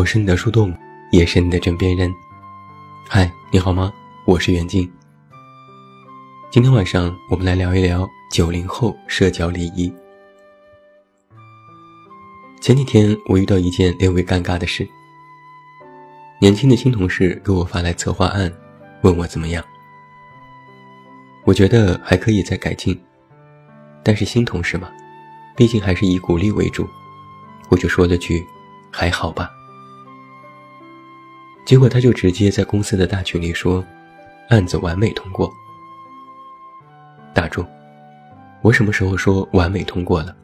我是你的树洞，也是你的枕边人。嗨，你好吗？我是袁静。今天晚上我们来聊一聊九零后社交礼仪。前几天我遇到一件略微尴尬的事，年轻的新同事给我发来策划案，问我怎么样。我觉得还可以再改进，但是新同事嘛，毕竟还是以鼓励为主，我就说了句：“还好吧。”结果他就直接在公司的大群里说：“案子完美通过。”打住！我什么时候说完美通过了？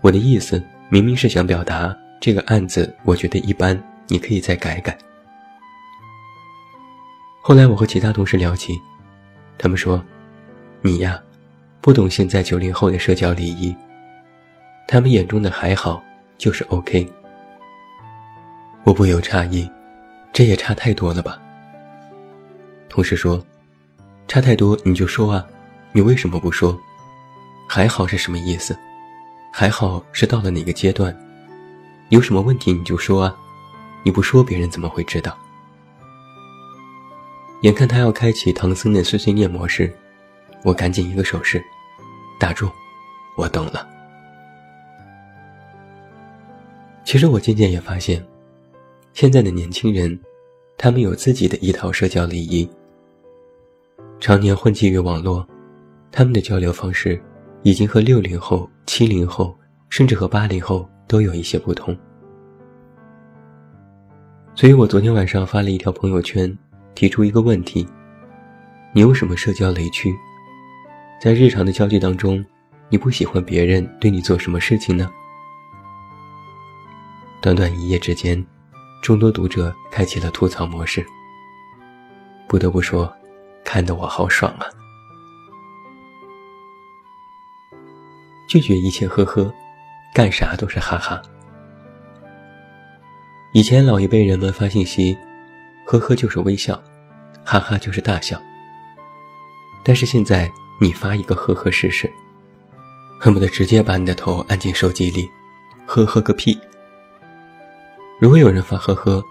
我的意思明明是想表达这个案子我觉得一般，你可以再改改。后来我和其他同事聊起。他们说：“你呀，不懂现在九零后的社交礼仪。他们眼中的还好就是 OK。”我不由诧异，这也差太多了吧？同事说：“差太多你就说啊，你为什么不说？还好是什么意思？还好是到了哪个阶段？有什么问题你就说啊，你不说别人怎么会知道？”眼看他要开启唐僧的碎碎念模式，我赶紧一个手势，打住，我懂了。其实我渐渐也发现，现在的年轻人，他们有自己的一套社交礼仪。常年混迹于网络，他们的交流方式，已经和六零后、七零后，甚至和八零后都有一些不同。所以我昨天晚上发了一条朋友圈。提出一个问题：你有什么社交雷区？在日常的交际当中，你不喜欢别人对你做什么事情呢？短短一夜之间，众多读者开启了吐槽模式。不得不说，看得我好爽啊！拒绝一切呵呵，干啥都是哈哈。以前老一辈人们发信息。呵呵就是微笑，哈哈就是大笑。但是现在你发一个呵呵试试，恨不得直接把你的头按进手机里，呵呵个屁！如果有人发呵呵，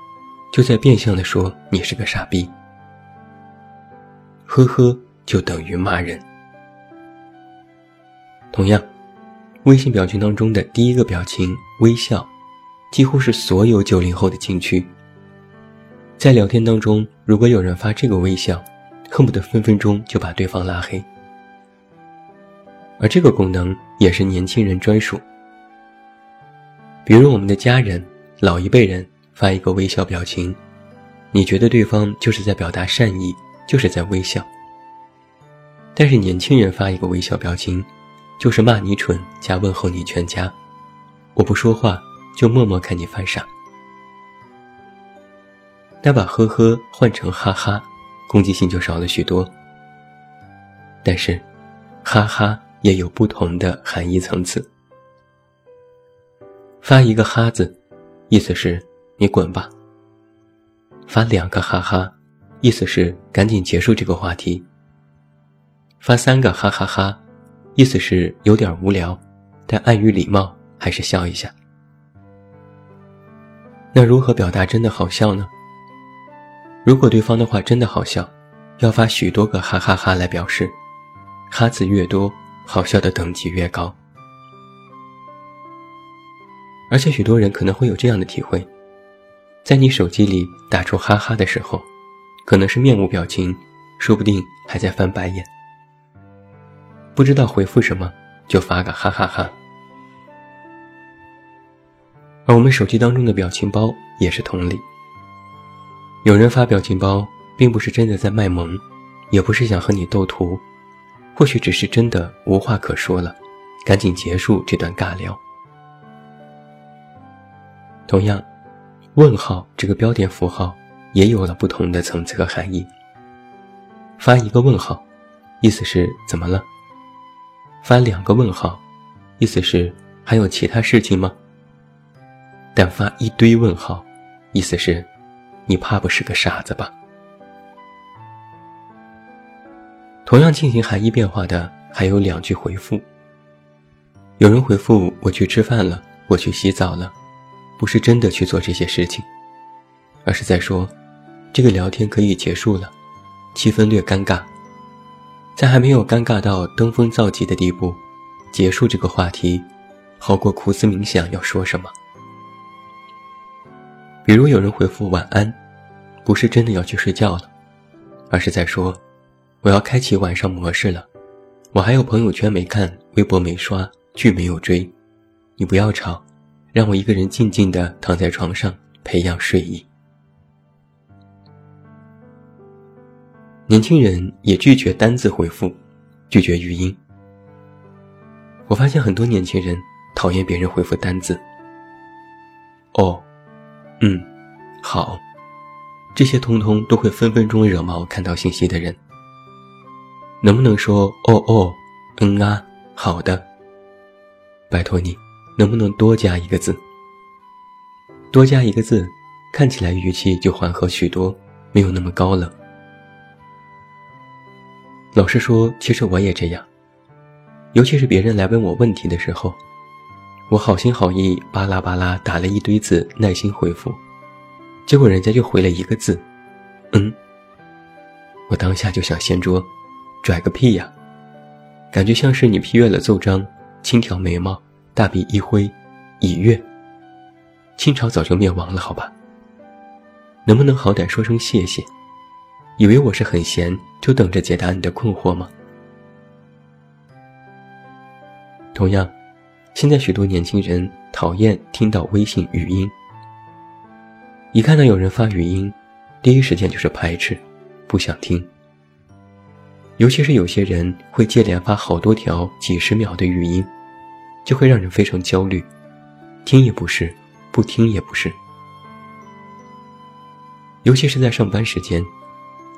就在变相的说你是个傻逼。呵呵就等于骂人。同样，微信表情当中的第一个表情微笑，几乎是所有九零后的禁区。在聊天当中，如果有人发这个微笑，恨不得分分钟就把对方拉黑。而这个功能也是年轻人专属。比如我们的家人、老一辈人发一个微笑表情，你觉得对方就是在表达善意，就是在微笑。但是年轻人发一个微笑表情，就是骂你蠢加问候你全家，我不说话就默默看你犯傻。那把呵呵换成哈哈，攻击性就少了许多。但是，哈哈也有不同的含义层次。发一个哈字，意思是你滚吧；发两个哈哈，意思是赶紧结束这个话题；发三个哈哈哈，意思是有点无聊，但碍于礼貌还是笑一下。那如何表达真的好笑呢？如果对方的话真的好笑，要发许多个哈哈哈来表示，哈字越多，好笑的等级越高。而且许多人可能会有这样的体会，在你手机里打出哈哈的时候，可能是面无表情，说不定还在翻白眼，不知道回复什么，就发个哈哈哈。而我们手机当中的表情包也是同理。有人发表情包，并不是真的在卖萌，也不是想和你斗图，或许只是真的无话可说了，赶紧结束这段尬聊。同样，问号这个标点符号也有了不同的层次和含义。发一个问号，意思是怎么了？发两个问号，意思是还有其他事情吗？但发一堆问号，意思是。你怕不是个傻子吧？同样进行含义变化的还有两句回复。有人回复我去吃饭了，我去洗澡了，不是真的去做这些事情，而是在说，这个聊天可以结束了，气氛略尴尬，在还没有尴尬到登峰造极的地步，结束这个话题，好过苦思冥想要说什么。比如有人回复晚安，不是真的要去睡觉了，而是在说，我要开启晚上模式了，我还有朋友圈没看，微博没刷，剧没有追，你不要吵。让我一个人静静地躺在床上，培养睡意。年轻人也拒绝单字回复，拒绝语音。我发现很多年轻人讨厌别人回复单字。哦，嗯，好，这些通通都会分分钟惹毛看到信息的人。能不能说哦哦，嗯啊，好的，拜托你。能不能多加一个字？多加一个字，看起来语气就缓和许多，没有那么高冷。老实说，其实我也这样，尤其是别人来问我问题的时候，我好心好意巴拉巴拉打了一堆字，耐心回复，结果人家就回了一个字，嗯。我当下就想掀桌，拽个屁呀！感觉像是你批阅了奏章，轻挑眉毛。大笔一挥，已阅。清朝早就灭亡了，好吧？能不能好歹说声谢谢？以为我是很闲，就等着解答你的困惑吗？同样，现在许多年轻人讨厌听到微信语音，一看到有人发语音，第一时间就是排斥，不想听。尤其是有些人会接连发好多条几十秒的语音。就会让人非常焦虑，听也不是，不听也不是。尤其是在上班时间，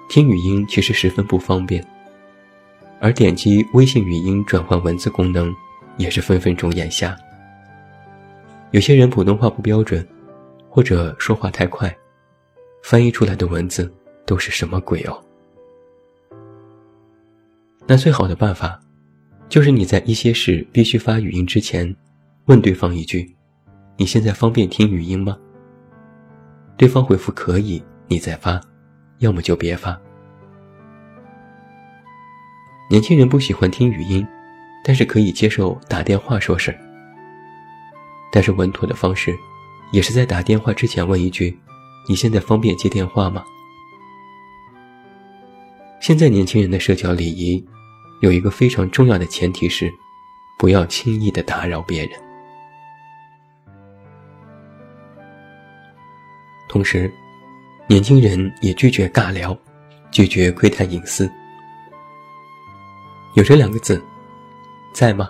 听语音其实十分不方便，而点击微信语音转换文字功能，也是分分钟眼瞎。有些人普通话不标准，或者说话太快，翻译出来的文字都是什么鬼哦？那最好的办法。就是你在一些事必须发语音之前，问对方一句：“你现在方便听语音吗？”对方回复可以，你再发；要么就别发。年轻人不喜欢听语音，但是可以接受打电话说事儿。但是稳妥的方式，也是在打电话之前问一句：“你现在方便接电话吗？”现在年轻人的社交礼仪。有一个非常重要的前提是，不要轻易的打扰别人。同时，年轻人也拒绝尬聊，拒绝窥探隐私。有这两个字，在吗？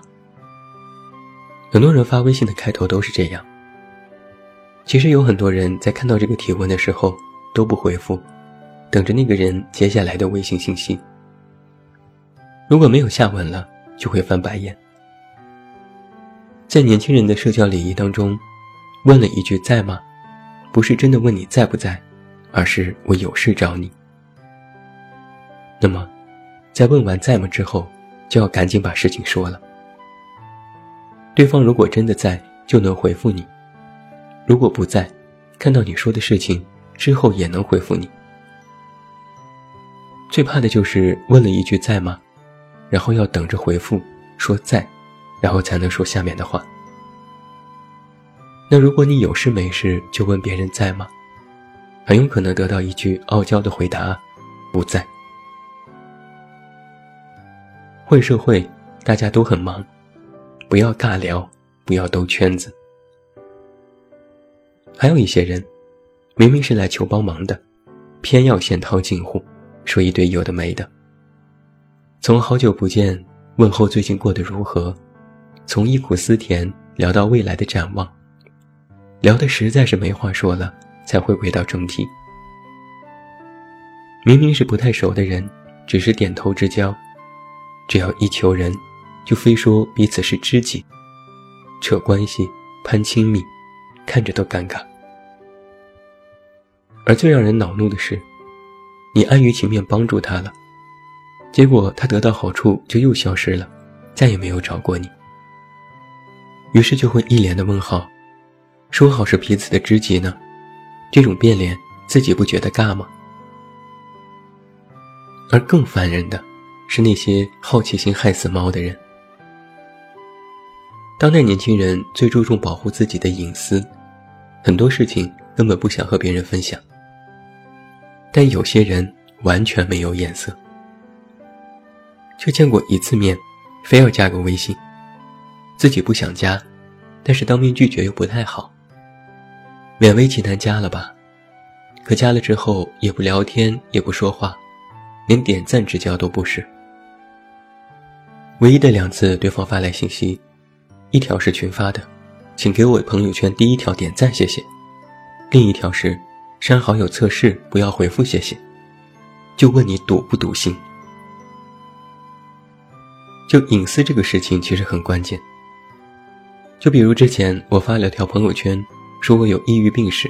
很多人发微信的开头都是这样。其实有很多人在看到这个提问的时候都不回复，等着那个人接下来的微信信息。如果没有下文了，就会翻白眼。在年轻人的社交礼仪当中，问了一句“在吗”，不是真的问你在不在，而是我有事找你。那么，在问完“在吗”之后，就要赶紧把事情说了。对方如果真的在，就能回复你；如果不在，看到你说的事情之后也能回复你。最怕的就是问了一句“在吗”。然后要等着回复，说在，然后才能说下面的话。那如果你有事没事就问别人在吗？很有可能得到一句傲娇的回答，不在。混社会，大家都很忙，不要尬聊，不要兜圈子。还有一些人，明明是来求帮忙的，偏要先套近乎，说一堆有的没的。从好久不见问候最近过得如何，从忆苦思甜聊到未来的展望，聊得实在是没话说了，才会回到正题。明明是不太熟的人，只是点头之交，只要一求人，就非说彼此是知己，扯关系攀亲密，看着都尴尬。而最让人恼怒的是，你安于情面帮助他了。结果他得到好处就又消失了，再也没有找过你。于是就会一脸的问号：说好是彼此的知己呢，这种变脸自己不觉得尬吗？而更烦人的，是那些好奇心害死猫的人。当代年轻人最注重保护自己的隐私，很多事情根本不想和别人分享。但有些人完全没有眼色，就见过一次面，非要加个微信，自己不想加，但是当面拒绝又不太好，勉为其难加了吧，可加了之后也不聊天，也不说话。连点赞之交都不是。唯一的两次，对方发来信息，一条是群发的，请给我朋友圈第一条点赞，谢谢；另一条是删好友测试，不要回复，谢谢。就问你堵不堵心？就隐私这个事情，其实很关键。就比如之前我发了条朋友圈，说我有抑郁病史，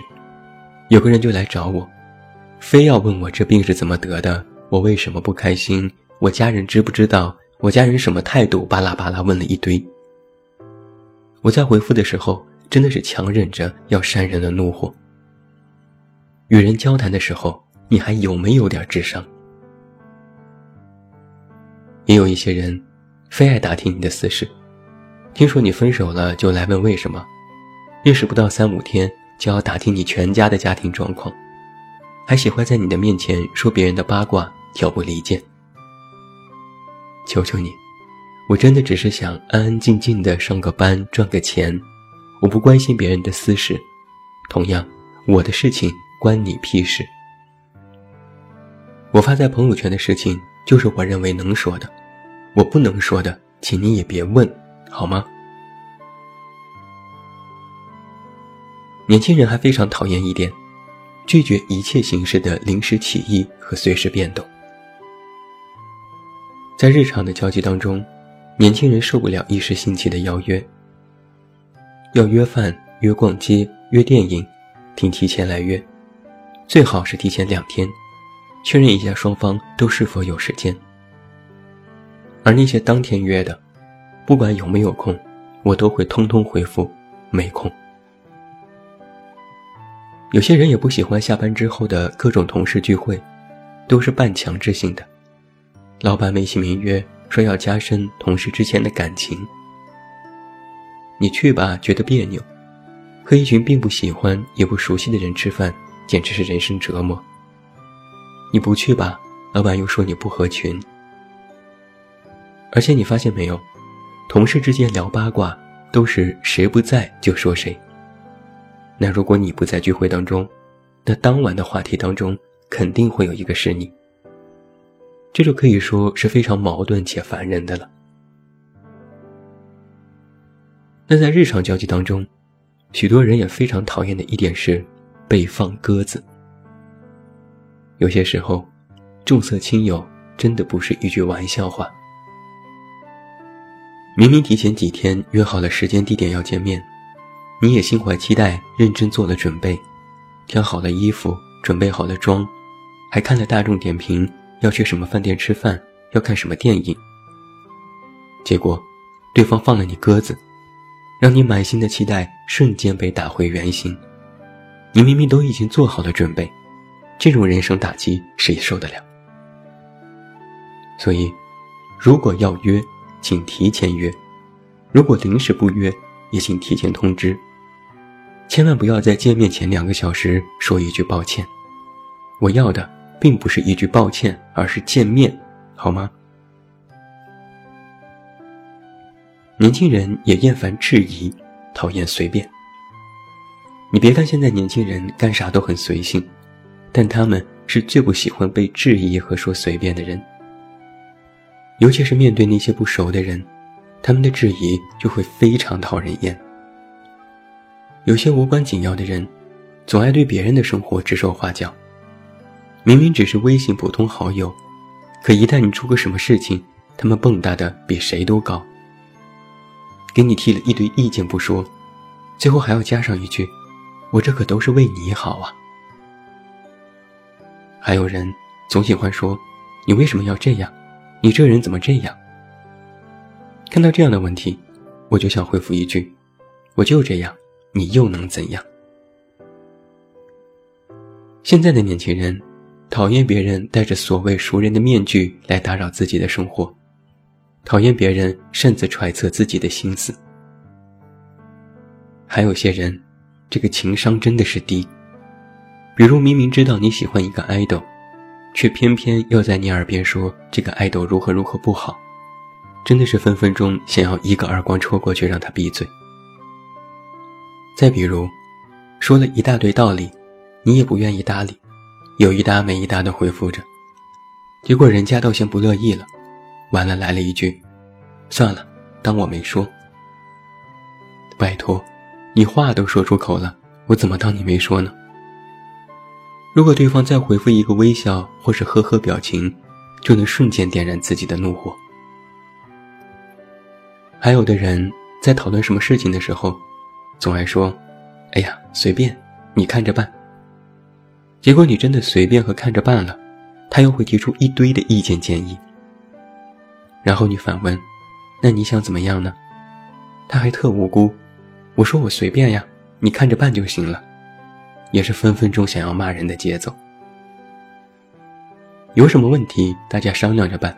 有个人就来找我，非要问我这病是怎么得的。我为什么不开心？我家人知不知道？我家人什么态度？巴拉巴拉问了一堆。我在回复的时候，真的是强忍着要扇人的怒火。与人交谈的时候，你还有没有点智商？也有一些人，非爱打听你的私事，听说你分手了就来问为什么，认识不到三五天就要打听你全家的家庭状况，还喜欢在你的面前说别人的八卦。挑拨离间，求求你，我真的只是想安安静静的上个班赚个钱，我不关心别人的私事，同样，我的事情关你屁事。我发在朋友圈的事情就是我认为能说的，我不能说的，请你也别问，好吗？年轻人还非常讨厌一点，拒绝一切形式的临时起意和随时变动。在日常的交际当中，年轻人受不了一时兴起的邀约。要约饭、约逛街、约电影，请提前来约，最好是提前两天，确认一下双方都是否有时间。而那些当天约的，不管有没有空，我都会通通回复没空。有些人也不喜欢下班之后的各种同事聚会，都是半强制性的。老板美其名曰说要加深同事之间的感情，你去吧，觉得别扭；和一群并不喜欢也不熟悉的人吃饭，简直是人生折磨。你不去吧，老板又说你不合群。而且你发现没有，同事之间聊八卦都是谁不在就说谁。那如果你不在聚会当中，那当晚的话题当中肯定会有一个是你。这就可以说是非常矛盾且烦人的了。那在日常交际当中，许多人也非常讨厌的一点是被放鸽子。有些时候，重色轻友真的不是一句玩笑话。明明提前几天约好了时间地点要见面，你也心怀期待，认真做了准备，挑好了衣服，准备好了妆，还看了大众点评。要去什么饭店吃饭？要看什么电影？结果，对方放了你鸽子，让你满心的期待瞬间被打回原形。你明明都已经做好了准备，这种人生打击谁受得了？所以，如果要约，请提前约；如果临时不约，也请提前通知。千万不要在见面前两个小时说一句抱歉。我要的。并不是一句抱歉，而是见面，好吗？年轻人也厌烦质疑，讨厌随便。你别看现在年轻人干啥都很随性，但他们是最不喜欢被质疑和说随便的人。尤其是面对那些不熟的人，他们的质疑就会非常讨人厌。有些无关紧要的人，总爱对别人的生活指手画脚。明明只是微信普通好友，可一旦你出个什么事情，他们蹦跶的比谁都高。给你提了一堆意见不说，最后还要加上一句：“我这可都是为你好啊。”还有人总喜欢说：“你为什么要这样？你这人怎么这样？”看到这样的问题，我就想回复一句：“我就这样，你又能怎样？现在的年轻人，讨厌别人戴着所谓熟人的面具来打扰自己的生活，讨厌别人擅自揣测自己的心思。还有些人，这个情商真的是低。比如明明知道你喜欢一个爱豆，却偏偏要在你耳边说这个爱豆如何如何不好，真的是分分钟想要一个耳光戳过去让他闭嘴。再比如，说了一大堆道理。你也不愿意搭理，有一搭没一搭的回复着，结果人家倒先不乐意了，完了来了一句：“算了，当我没说。”拜托，你话都说出口了，我怎么当你没说呢？如果对方再回复一个微笑或是呵呵表情，就能瞬间点燃自己的怒火。还有的人在讨论什么事情的时候，总爱说：“哎呀，随便，你看着办。”结果你真的随便和看着办了，他又会提出一堆的意见建议。然后你反问：“那你想怎么样呢？”他还特无辜：“我说我随便呀，你看着办就行了。”也是分分钟想要骂人的节奏。有什么问题大家商量着办。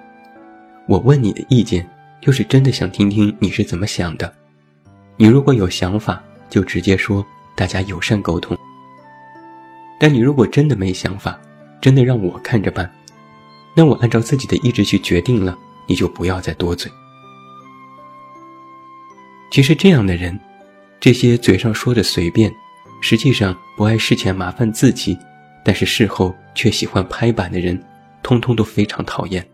我问你的意见，就是真的想听听你是怎么想的。你如果有想法，就直接说，大家友善沟通。但你如果真的没想法，真的让我看着办，那我按照自己的意志去决定了，你就不要再多嘴。其实这样的人，这些嘴上说的随便，实际上不爱事前麻烦自己，但是事后却喜欢拍板的人，通通都非常讨厌。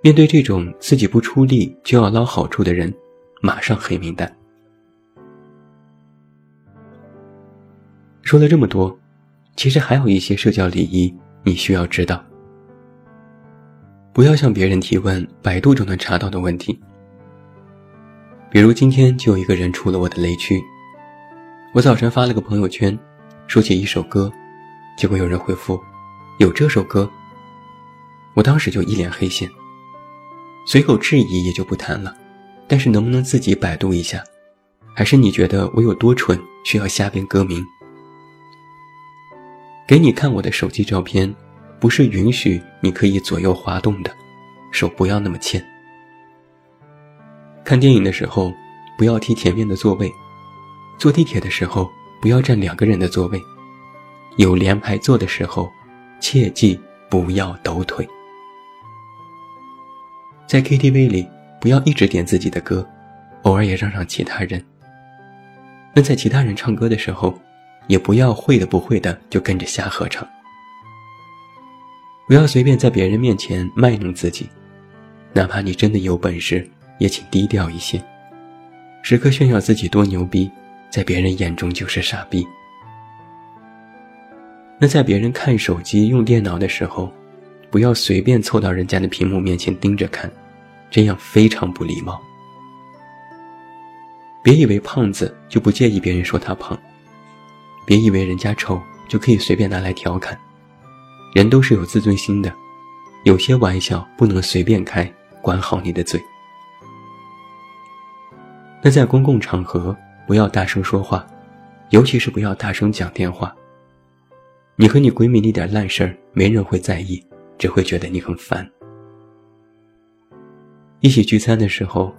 面对这种自己不出力就要捞好处的人，马上黑名单。说了这么多，其实还有一些社交礼仪你需要知道。不要向别人提问百度就能查到的问题。比如今天就有一个人出了我的雷区。我早晨发了个朋友圈，说起一首歌，结果有人回复：“有这首歌。”我当时就一脸黑线，随口质疑也就不谈了，但是能不能自己百度一下？还是你觉得我有多蠢，需要瞎编歌名？给你看我的手机照片，不是允许你可以左右滑动的，手不要那么欠。看电影的时候不要踢前面的座位，坐地铁的时候不要占两个人的座位，有连排坐的时候，切记不要抖腿。在 KTV 里不要一直点自己的歌，偶尔也让让其他人。那在其他人唱歌的时候。也不要会的不会的就跟着瞎合唱。不要随便在别人面前卖弄自己，哪怕你真的有本事，也请低调一些。时刻炫耀自己多牛逼，在别人眼中就是傻逼。那在别人看手机、用电脑的时候，不要随便凑到人家的屏幕面前盯着看，这样非常不礼貌。别以为胖子就不介意别人说他胖。别以为人家丑就可以随便拿来调侃，人都是有自尊心的，有些玩笑不能随便开，管好你的嘴。那在公共场合不要大声说话，尤其是不要大声讲电话。你和你闺蜜那点烂事儿，没人会在意，只会觉得你很烦。一起聚餐的时候，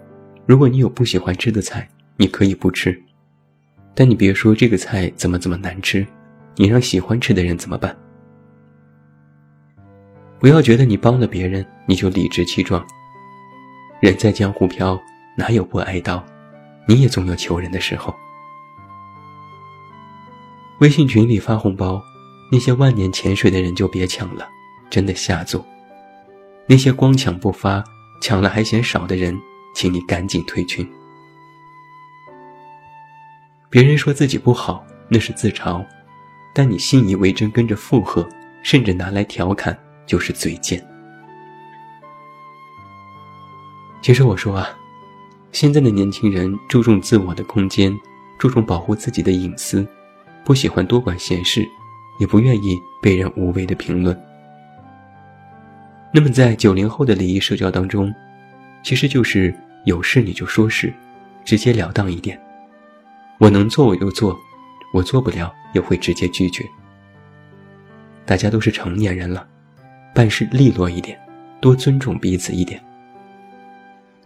如果你有不喜欢吃的菜，你可以不吃。但你别说这个菜怎么怎么难吃，你让喜欢吃的人怎么办？不要觉得你帮了别人你就理直气壮。人在江湖飘，哪有不挨刀？你也总有求人的时候。微信群里发红包，那些万年潜水的人就别抢了，真的下作。那些光抢不发，抢了还嫌少的人，请你赶紧退群。别人说自己不好，那是自嘲；但你信以为真，跟着附和，甚至拿来调侃，就是嘴贱。其实我说啊，现在的年轻人注重自我的空间，注重保护自己的隐私，不喜欢多管闲事，也不愿意被人无谓的评论。那么，在九零后的礼仪社交当中，其实就是有事你就说事，直截了当一点。我能做我就做，我做不了也会直接拒绝。大家都是成年人了，办事利落一点，多尊重彼此一点。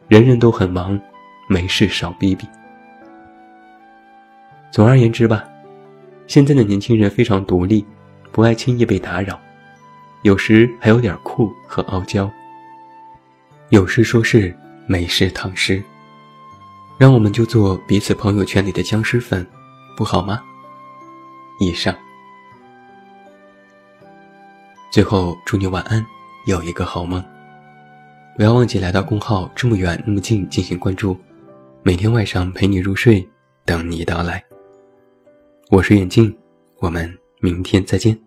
人人都很忙，没事少逼逼。总而言之吧，现在的年轻人非常独立，不爱轻易被打扰，有时还有点酷和傲娇。有事说事，没事躺尸。让我们就做彼此朋友圈里的僵尸粉，不好吗？以上。最后祝你晚安，有一个好梦。不要忘记来到公号“这么远那么近”进行关注，每天晚上陪你入睡，等你到来。我是眼镜，我们明天再见。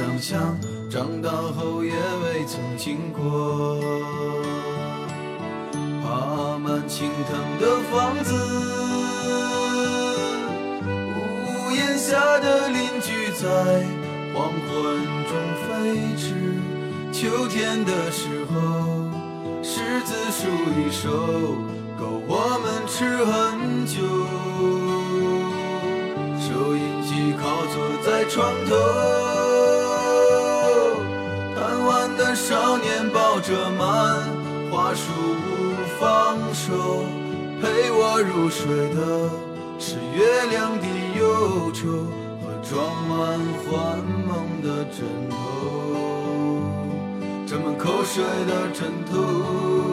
想象，长大后也未曾经过。爬满青藤的房子，屋檐下的邻居在。黄昏中飞驰，秋天的时候，柿子树一熟，够我们吃很久。收音机靠坐在床头，少年抱着漫画书不放手，陪我入睡的是月亮的忧愁和。装满幻梦的枕头，沾满口水的枕头。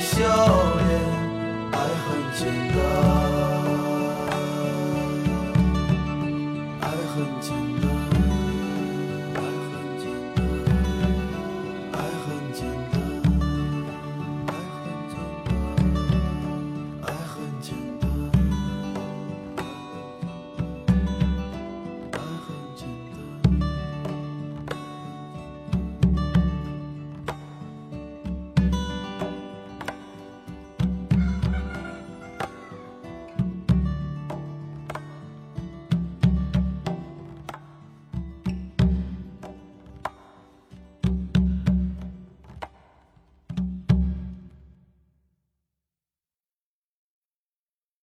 笑脸，爱很简单。